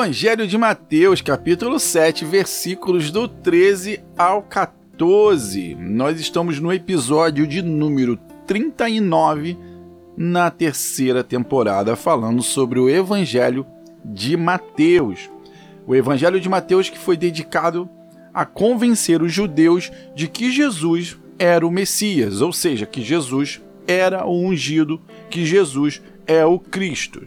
Evangelho de Mateus, capítulo 7, versículos do 13 ao 14. Nós estamos no episódio de número 39 na terceira temporada, falando sobre o Evangelho de Mateus. O Evangelho de Mateus que foi dedicado a convencer os judeus de que Jesus era o Messias, ou seja, que Jesus era o ungido, que Jesus é o Cristo.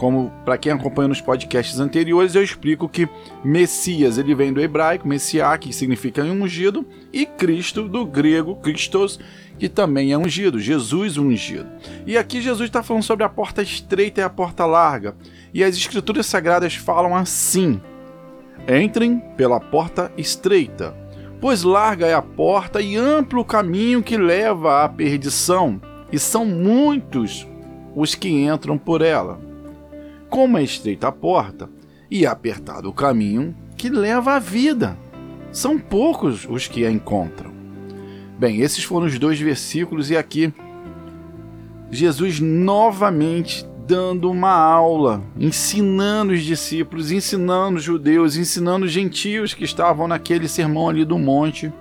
Como para quem acompanha nos podcasts anteriores, eu explico que Messias ele vem do hebraico, Messiá, que significa ungido, e Cristo do grego, Christos, que também é ungido, Jesus ungido. E aqui Jesus está falando sobre a porta estreita e a porta larga. E as escrituras sagradas falam assim: Entrem pela porta estreita, pois larga é a porta e amplo o caminho que leva à perdição, e são muitos os que entram por ela como é estreita a porta e apertado o caminho que leva à vida. São poucos os que a encontram. Bem, esses foram os dois versículos, e aqui Jesus novamente dando uma aula, ensinando os discípulos, ensinando os judeus, ensinando os gentios que estavam naquele sermão ali do monte,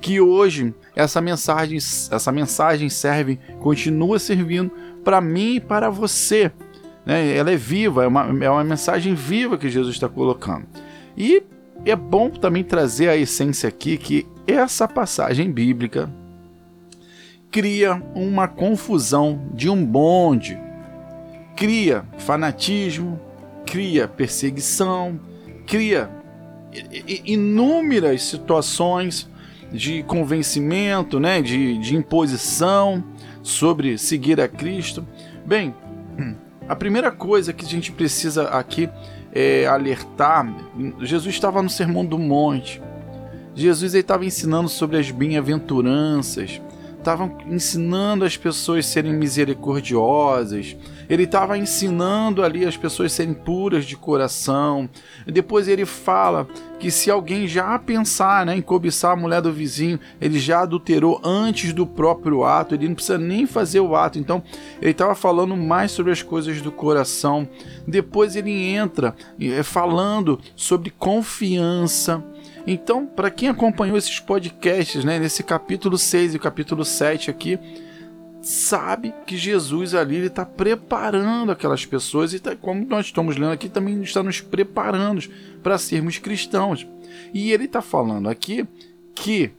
que hoje essa mensagem, essa mensagem serve, continua servindo para mim e para você né? Ela é viva, é uma, é uma mensagem viva que Jesus está colocando. E é bom também trazer a essência aqui que essa passagem bíblica cria uma confusão de um bonde, cria fanatismo, cria perseguição, cria inúmeras situações de convencimento, né, de, de imposição sobre seguir a Cristo. Bem, a primeira coisa que a gente precisa aqui é alertar: Jesus estava no Sermão do Monte. Jesus estava ensinando sobre as bem-aventuranças, estava ensinando as pessoas a serem misericordiosas, ele estava ensinando ali as pessoas serem puras de coração. Depois ele fala que se alguém já pensar né, em cobiçar a mulher do vizinho, ele já adulterou antes do próprio ato, ele não precisa nem fazer o ato. Então, ele estava falando mais sobre as coisas do coração. Depois ele entra é, falando sobre confiança. Então, para quem acompanhou esses podcasts, né, nesse capítulo 6 e capítulo 7 aqui, sabe que Jesus ali está preparando aquelas pessoas e tá, como nós estamos lendo aqui também está nos preparando para sermos cristãos. E ele está falando aqui que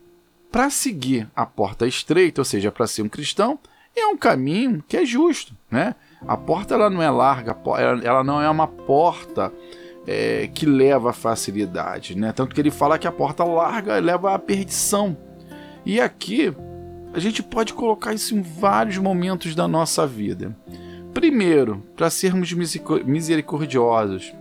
para seguir a porta estreita, ou seja, para ser um cristão, é um caminho que é justo, né? A porta ela não é larga, ela não é uma porta é, que leva a facilidade, né? Tanto que ele fala que a porta larga leva à perdição. E aqui a gente pode colocar isso em vários momentos da nossa vida. Primeiro, para sermos misericordiosos.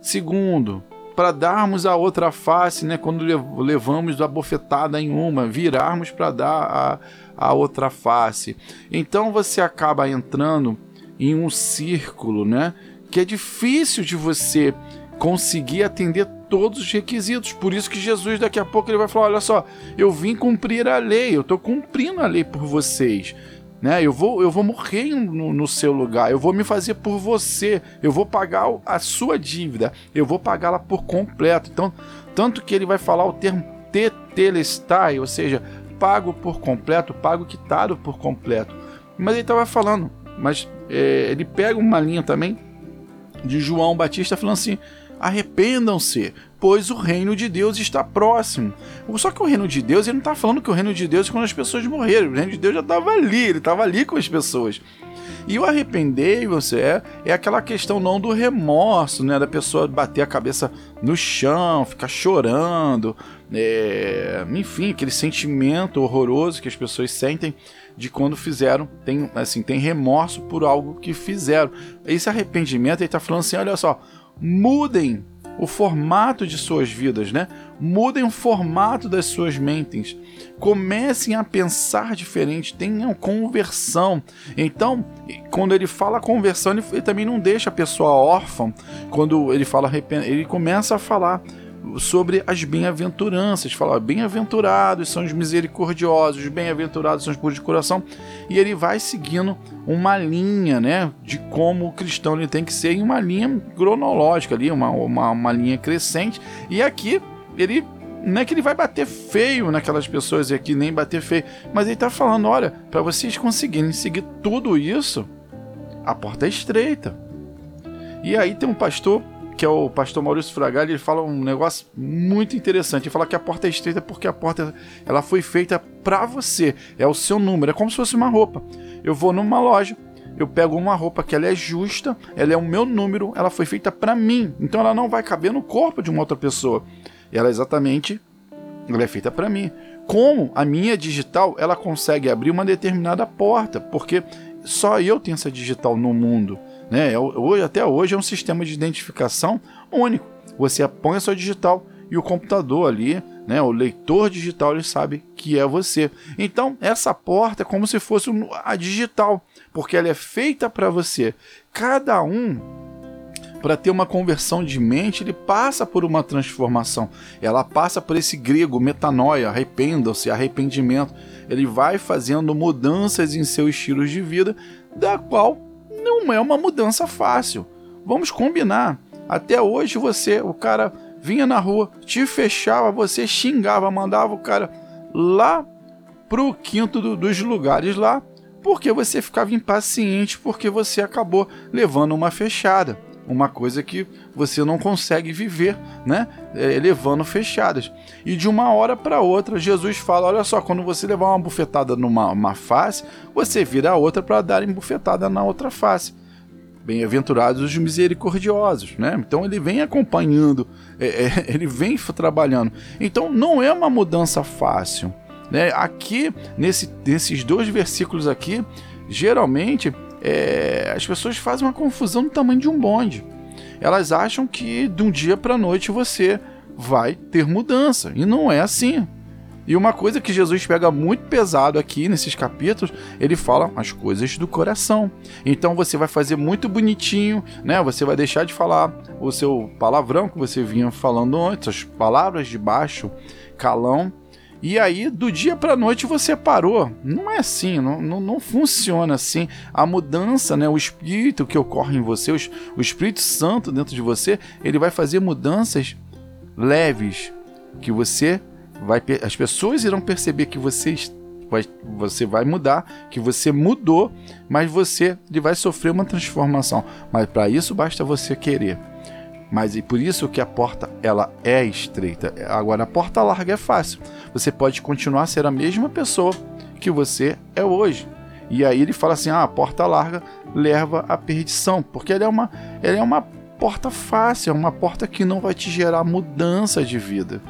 Segundo, para darmos a outra face, né, quando levamos a bofetada em uma, virarmos para dar a, a outra face. Então você acaba entrando em um círculo, né, que é difícil de você conseguir atender todos os requisitos. Por isso que Jesus daqui a pouco ele vai falar: olha só, eu vim cumprir a lei, eu estou cumprindo a lei por vocês. Né? Eu, vou, eu vou morrer no, no, seu lugar, eu vou me fazer por você, eu vou pagar a sua dívida, eu vou pagá-la por completo. Então, tanto que ele vai falar o termo tetelestai, ou seja, pago por completo, pago quitado por completo. Mas ele estava falando, mas é, ele pega uma linha também de João Batista falando assim: arrependam-se, pois o reino de Deus está próximo. Só que o reino de Deus, ele não está falando que o reino de Deus é quando as pessoas morreram. O reino de Deus já estava ali, ele estava ali com as pessoas. E o arrepender você é, é aquela questão não do remorso, né? Da pessoa bater a cabeça no chão, ficar chorando, é, enfim, aquele sentimento horroroso que as pessoas sentem de quando fizeram, tem assim, tem remorso por algo que fizeram. Esse arrependimento ele está falando assim, olha só, mudem o formato de suas vidas, né? Mudem o formato das suas mentes. Comecem a pensar diferente, tenham conversão. Então, quando ele fala conversão, ele, também não deixa a pessoa órfã. Quando ele fala ele começa a falar sobre as bem-aventuranças. Fala, bem-aventurados são os misericordiosos, bem-aventurados são os puros de coração. E ele vai seguindo uma linha, né, de como o cristão ele tem que ser em uma linha cronológica ali, uma, uma, uma linha crescente. E aqui ele não é que ele vai bater feio naquelas pessoas aqui, nem bater feio, mas ele está falando: olha, para vocês conseguirem seguir tudo isso, a porta é estreita. E aí tem um pastor que é o pastor Maurício Fragalli, ele fala um negócio muito interessante. Ele fala que a porta é estreita porque a porta ela foi feita para você, é o seu número, é como se fosse uma roupa. Eu vou numa loja, eu pego uma roupa que ela é justa, ela é o meu número, ela foi feita para mim. Então ela não vai caber no corpo de uma outra pessoa. Ela é exatamente ela é feita para mim. Como a minha digital, ela consegue abrir uma determinada porta, porque só eu tenho essa digital no mundo. Né? É hoje, até hoje é um sistema de identificação único. Você põe a sua digital e o computador ali, né, o leitor digital, ele sabe que é você. Então, essa porta é como se fosse a digital, porque ela é feita para você. Cada um para ter uma conversão de mente, ele passa por uma transformação. Ela passa por esse grego metanoia, arrependam-se, arrependimento. Ele vai fazendo mudanças em seus estilos de vida, da qual não é uma mudança fácil. Vamos combinar. Até hoje você, o cara vinha na rua, te fechava, você xingava, mandava o cara lá pro quinto do, dos lugares lá, porque você ficava impaciente, porque você acabou levando uma fechada. Uma coisa que você não consegue viver, né? É, levando fechadas. E de uma hora para outra, Jesus fala: olha só, quando você levar uma bufetada numa face, você vira a outra para dar bufetada na outra face. Bem-aventurados os misericordiosos, né? Então ele vem acompanhando, é, é, ele vem trabalhando. Então não é uma mudança fácil. Né? Aqui, nesse, nesses dois versículos aqui, geralmente é, as pessoas fazem uma confusão do tamanho de um bonde. Elas acham que de um dia para noite você vai ter mudança. E não é assim. E uma coisa que Jesus pega muito pesado aqui nesses capítulos, ele fala as coisas do coração. Então você vai fazer muito bonitinho, né? Você vai deixar de falar o seu palavrão que você vinha falando antes, as palavras de baixo calão. E aí, do dia para noite, você parou. Não é assim, não, não, não, funciona assim. A mudança, né, o espírito que ocorre em você, o Espírito Santo dentro de você, ele vai fazer mudanças leves, que você vai as pessoas irão perceber que você vai, você vai mudar, que você mudou, mas você ele vai sofrer uma transformação. Mas para isso basta você querer. Mas e por isso que a porta ela é estreita. Agora a porta larga é fácil. Você pode continuar a ser a mesma pessoa que você é hoje. E aí ele fala assim: ah, a porta larga leva à perdição, porque ela é uma, ela é uma porta fácil, é uma porta que não vai te gerar mudança de vida.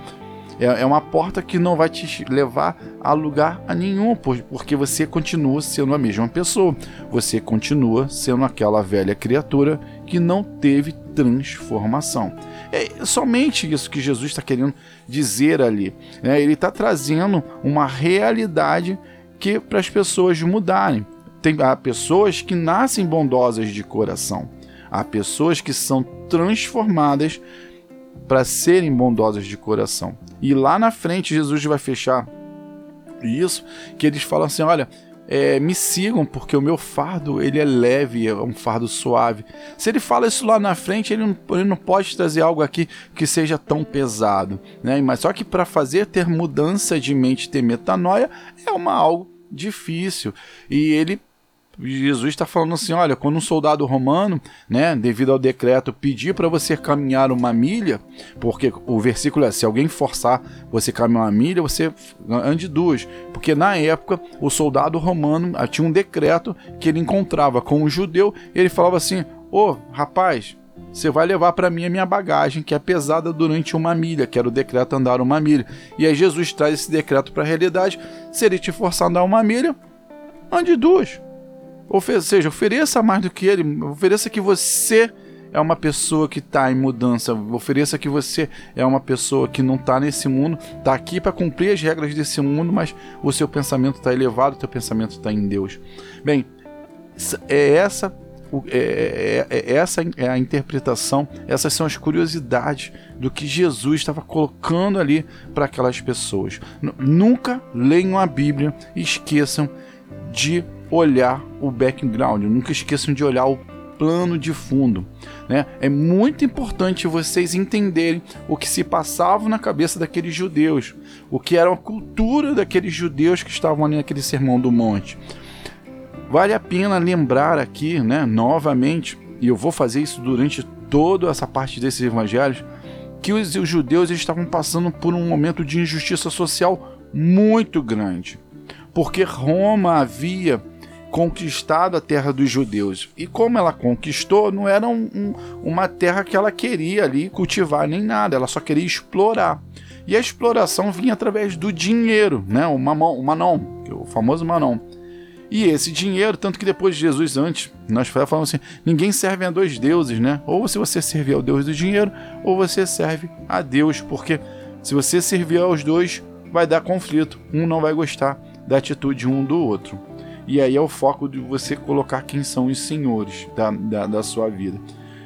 É, é uma porta que não vai te levar a lugar a nenhum, porque você continua sendo a mesma pessoa. Você continua sendo aquela velha criatura que não teve transformação. É somente isso que Jesus está querendo dizer ali. Né? Ele está trazendo uma realidade que para as pessoas mudarem. Tem há pessoas que nascem bondosas de coração. Há pessoas que são transformadas para serem bondosas de coração. E lá na frente Jesus vai fechar isso, que eles falam assim, olha, é, me sigam porque o meu fardo ele é leve, é um fardo suave. Se ele fala isso lá na frente, ele não, ele não pode trazer algo aqui que seja tão pesado, né? Mas só que para fazer ter mudança de mente, ter metanoia, é uma algo difícil. E ele Jesus está falando assim: olha, quando um soldado romano, né, devido ao decreto, pedir para você caminhar uma milha, porque o versículo é: se alguém forçar você caminhar uma milha, você ande duas. Porque na época, o soldado romano ah, tinha um decreto que ele encontrava com o judeu, ele falava assim: ô oh, rapaz, você vai levar para mim a minha bagagem, que é pesada durante uma milha, que era o decreto andar uma milha. E aí Jesus traz esse decreto para a realidade: se ele te forçar a andar uma milha, ande duas. Ou seja, ofereça mais do que ele, ofereça que você é uma pessoa que está em mudança, ofereça que você é uma pessoa que não está nesse mundo, está aqui para cumprir as regras desse mundo, mas o seu pensamento está elevado, o seu pensamento está em Deus. Bem, é essa é, é, é, essa é a interpretação, essas são as curiosidades do que Jesus estava colocando ali para aquelas pessoas. Nunca leiam a Bíblia e esqueçam de olhar o background, nunca esqueçam de olhar o plano de fundo. Né? É muito importante vocês entenderem o que se passava na cabeça daqueles judeus, o que era a cultura daqueles judeus que estavam ali naquele sermão do monte. Vale a pena lembrar aqui, né, novamente, e eu vou fazer isso durante toda essa parte desses evangelhos, que os, os judeus estavam passando por um momento de injustiça social muito grande, porque Roma havia conquistado a terra dos judeus. E como ela conquistou, não era um, um, uma terra que ela queria ali cultivar nem nada, ela só queria explorar. E a exploração vinha através do dinheiro, né? o, mamon, o manon, é o famoso manon. E esse dinheiro, tanto que depois de Jesus, antes, nós falamos assim: ninguém serve a dois deuses, né? Ou se você servir ao Deus do dinheiro, ou você serve a Deus, porque se você servir aos dois, vai dar conflito. Um não vai gostar da atitude um do outro. E aí é o foco de você colocar quem são os senhores da, da, da sua vida.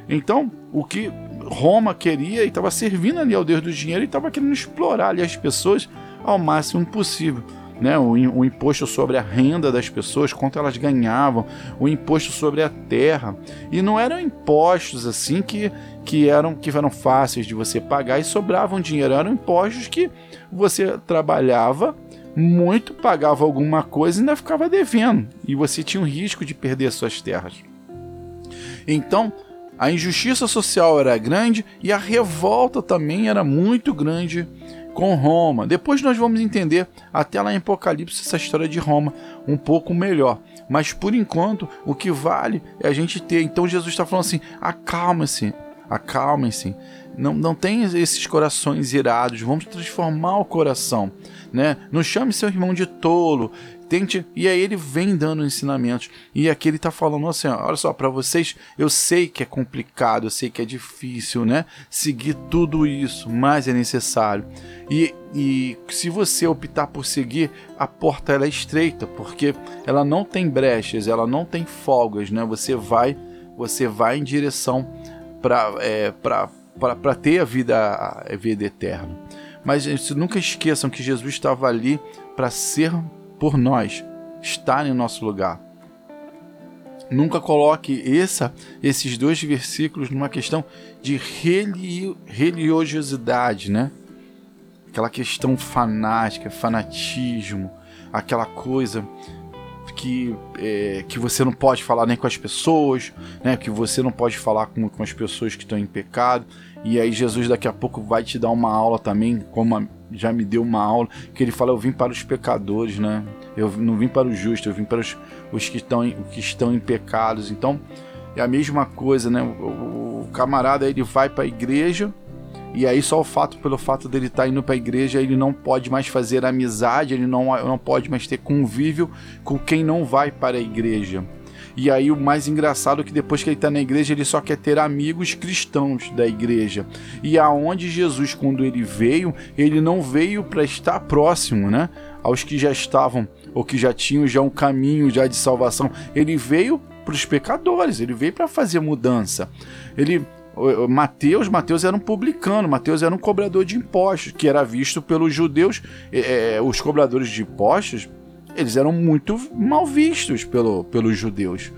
Então, o que Roma queria e estava servindo ali ao Deus do dinheiro e estava querendo explorar ali as pessoas ao máximo possível. Né, o, o, imposto sobre a renda das pessoas, quanto elas ganhavam, o imposto sobre a terra. E não eram impostos assim que, que, eram, que eram fáceis de você pagar e sobravam dinheiro, eram impostos que você trabalhava muito pagava alguma coisa e ainda ficava devendo, e você tinha o risco de perder suas terras. Então, a injustiça social era grande e a revolta também era muito grande com Roma. Depois nós vamos entender até lá em Apocalipse essa história de Roma um pouco melhor. Mas por enquanto, o que vale é a gente ter. Então Jesus está falando assim: acalma-se, acalmem-se. Não, não tem esses corações irados, vamos transformar o coração, né? Não chame seu irmão de tolo, tente. E aí ele vem dando ensinamentos. E aqui ele está falando assim: ó, olha só, para vocês, eu sei que é complicado, eu sei que é difícil, né? Seguir tudo isso, mas é necessário. E, e se você optar por seguir, a porta ela é estreita, porque ela não tem brechas, ela não tem folgas, né? Você vai, você vai em direção para é, para ter a vida, a vida eterna. Mas nunca esqueçam que Jesus estava ali para ser por nós, estar em nosso lugar. Nunca coloque essa, esses dois versículos numa questão de religiosidade, né? Aquela questão fanática, fanatismo, aquela coisa que, é, que você não pode falar nem com as pessoas, né? Que você não pode falar com, com as pessoas que estão em pecado. E aí Jesus daqui a pouco vai te dar uma aula também, como já me deu uma aula, que ele fala, eu vim para os pecadores, né? Eu não vim para os justos, eu vim para os, os que, estão em, que estão em pecados. Então, é a mesma coisa, né? O, o camarada ele vai para a igreja, e aí só o fato, pelo fato dele estar tá indo para a igreja, ele não pode mais fazer amizade, ele não, não pode mais ter convívio com quem não vai para a igreja. E aí o mais engraçado é que depois que ele está na igreja, ele só quer ter amigos cristãos da igreja. E aonde Jesus, quando ele veio, ele não veio para estar próximo, né? Aos que já estavam ou que já tinham já um caminho já de salvação. Ele veio para os pecadores, ele veio para fazer mudança. Ele Mateus, Mateus era um publicano, Mateus era um cobrador de impostos, que era visto pelos judeus, é, os cobradores de impostos, eles eram muito mal vistos pelo, pelos judeus.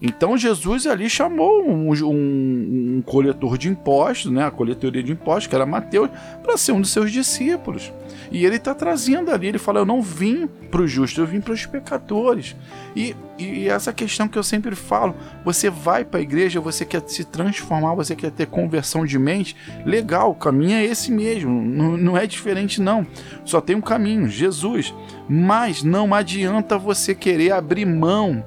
Então Jesus ali chamou um, um, um, coletor de impostos, né, a coletoria de impostos, que era Mateus, para ser um dos seus discípulos. E ele está trazendo ali, ele fala: Eu não vim para os justos, eu vim para os pecadores. E, e essa questão que eu sempre falo: você vai para a igreja, você quer se transformar, você quer ter conversão de mente, legal, o caminho é esse mesmo, não, não é diferente, não. Só tem um caminho, Jesus. Mas não adianta você querer abrir mão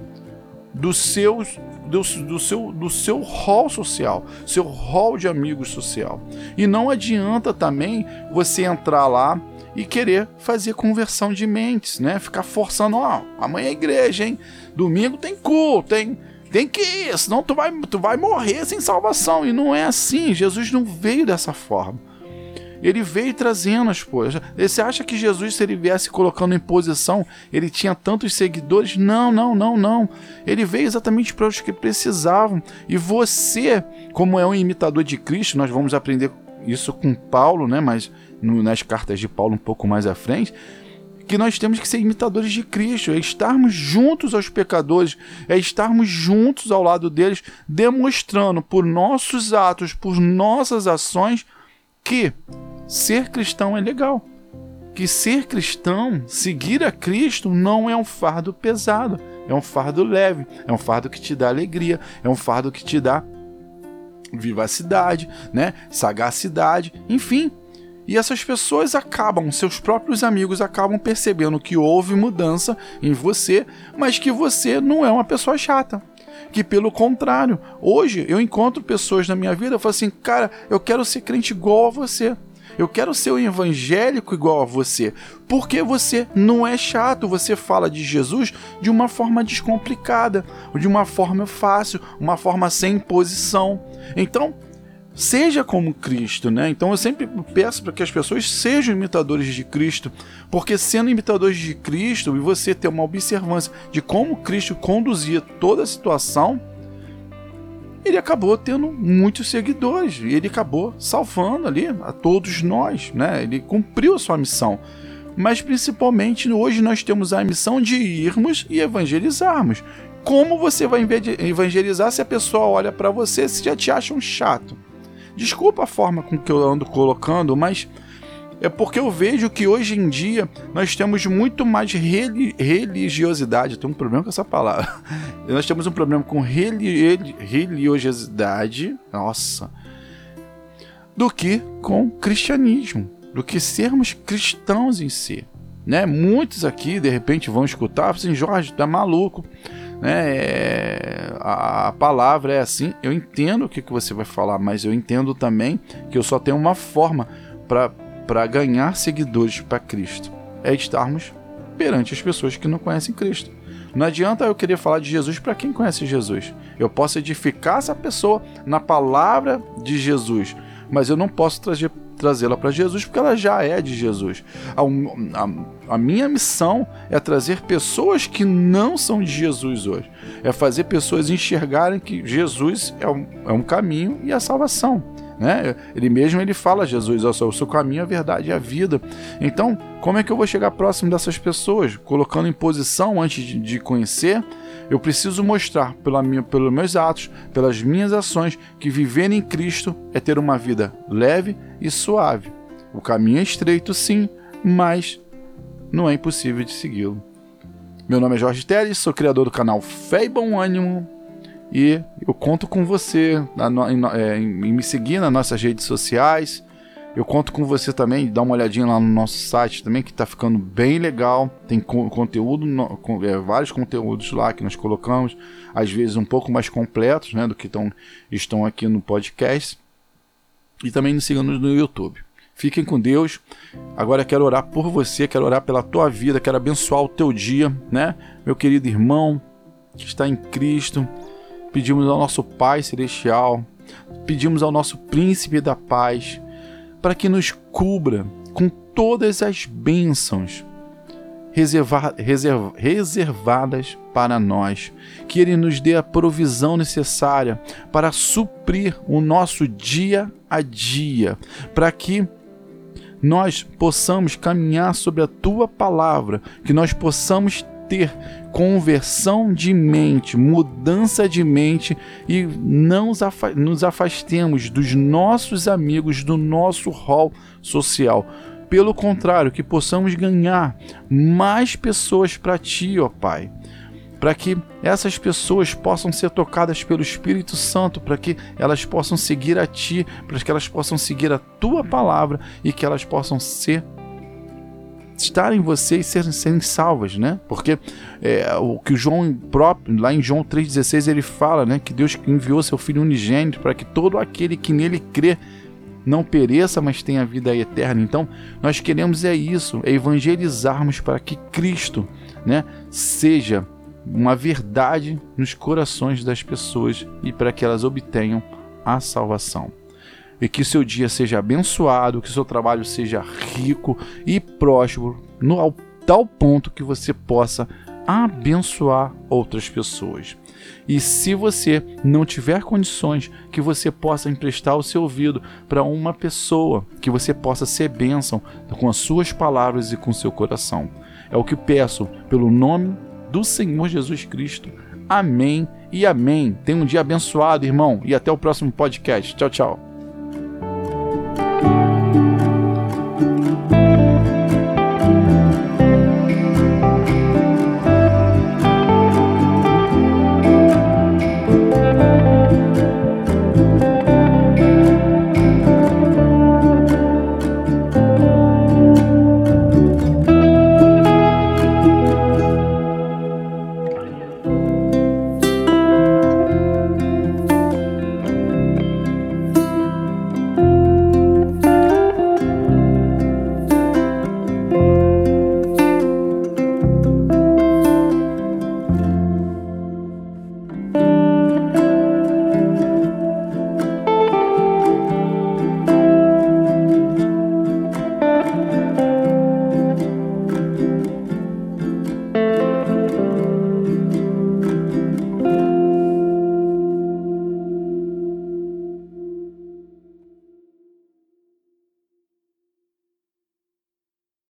dos seus do, do, seu, do seu hall social, seu hall de amigos social. E não adianta também você entrar lá e querer fazer conversão de mentes, né? Ficar forçando, ó, amanhã é igreja, hein? Domingo tem culto, tem tem que ir, senão tu vai, tu vai morrer sem salvação. E não é assim. Jesus não veio dessa forma. Ele veio trazendo as coisas. Você acha que Jesus, se ele viesse colocando em posição, ele tinha tantos seguidores? Não, não, não, não. Ele veio exatamente para os que precisavam. E você, como é um imitador de Cristo, nós vamos aprender isso com Paulo, né? Mas no, nas cartas de Paulo um pouco mais à frente que nós temos que ser imitadores de Cristo, é estarmos juntos aos pecadores, é estarmos juntos ao lado deles, demonstrando por nossos atos, por nossas ações, que ser cristão é legal. Que ser cristão, seguir a Cristo, não é um fardo pesado, é um fardo leve, é um fardo que te dá alegria, é um fardo que te dá vivacidade, né? sagacidade, enfim. E essas pessoas acabam, seus próprios amigos acabam percebendo que houve mudança em você, mas que você não é uma pessoa chata que pelo contrário, hoje eu encontro pessoas na minha vida, eu falo assim, cara, eu quero ser crente igual a você. Eu quero ser um evangélico igual a você, porque você não é chato, você fala de Jesus de uma forma descomplicada, de uma forma fácil, uma forma sem imposição. Então, seja como Cristo, né? Então eu sempre peço para que as pessoas sejam imitadores de Cristo, porque sendo imitadores de Cristo e você ter uma observância de como Cristo conduzia toda a situação, ele acabou tendo muitos seguidores e ele acabou salvando ali a todos nós, né? Ele cumpriu a sua missão. Mas principalmente hoje nós temos a missão de irmos e evangelizarmos. Como você vai evangelizar se a pessoa olha para você e já te acha um chato? Desculpa a forma com que eu ando colocando, mas é porque eu vejo que hoje em dia nós temos muito mais religiosidade. Tem um problema com essa palavra. nós temos um problema com reli religiosidade, nossa, do que com cristianismo, do que sermos cristãos em si. Né? Muitos aqui de repente vão escutar, assim, Jorge, tá maluco né? É, a, a, palavra é assim. Eu entendo o que, que você vai falar, mas eu entendo também que eu só tenho uma forma para ganhar seguidores para Cristo: é estarmos perante as pessoas que não conhecem Cristo. Não adianta eu querer falar de Jesus para quem conhece Jesus. Eu posso edificar essa pessoa na palavra de Jesus, mas eu não posso trazê-la para Jesus, porque ela já é de Jesus. A, a, a, minha missão é trazer pessoas que não são de Jesus hoje. É fazer pessoas enxergarem que Jesus é um, é um caminho e a salvação. Né? Ele mesmo ele fala Jesus, o seu caminho, a verdade e a vida. Então, como é que eu vou chegar próximo dessas pessoas? Colocando em posição antes de, de conhecer, eu preciso mostrar pela minha, pelos meus atos, pelas minhas ações, que viver em Cristo é ter uma vida leve e suave. O caminho é estreito, sim, mas não é impossível de segui-lo. Meu nome é Jorge Teles, sou criador do canal Fé e Bom Ânimo e eu conto com você é, em, me seguir nas nossas redes sociais. Eu conto com você também, dá uma olhadinha lá no nosso site também, que está ficando bem legal. Tem conteúdo, é, vários conteúdos lá que nós colocamos, às vezes um pouco mais completos né, do que tão, estão aqui no podcast. E também nos sigam no YouTube. Fiquem com Deus. Agora quero orar por você, quero orar pela tua vida, quero abençoar o teu dia, né? Meu querido irmão que está em Cristo pedimos ao nosso Pai Celestial, pedimos ao nosso Príncipe da Paz, para que nos cubra com todas as bênçãos reserva, reserva, reservadas para nós, que Ele nos dê a provisão necessária para suprir o nosso dia a dia, para que nós possamos caminhar sobre a tua palavra, que nós possamos ter conversão de mente, mudança de mente e não nos afastemos dos nossos amigos, do nosso hall social. Pelo contrário, que possamos ganhar mais pessoas para ti, ó Pai. Para que essas pessoas possam ser tocadas pelo Espírito Santo, para que elas possam seguir a Ti, para que elas possam seguir a Tua palavra e que elas possam ser estar em você e serem, serem salvas, né? Porque é, o que o João próprio, lá em João 3,16, ele fala, né? Que Deus enviou seu Filho unigênito para que todo aquele que nele crê não pereça, mas tenha vida eterna. Então, nós queremos é isso, é evangelizarmos para que Cristo, né? Seja uma verdade nos corações das pessoas e para que elas obtenham a salvação. E que seu dia seja abençoado, que seu trabalho seja rico e próspero, no, ao tal ponto que você possa abençoar outras pessoas. E se você não tiver condições, que você possa emprestar o seu ouvido para uma pessoa, que você possa ser bênção com as suas palavras e com seu coração. É o que peço pelo nome do Senhor Jesus Cristo. Amém e amém. Tenha um dia abençoado, irmão, e até o próximo podcast. Tchau, tchau.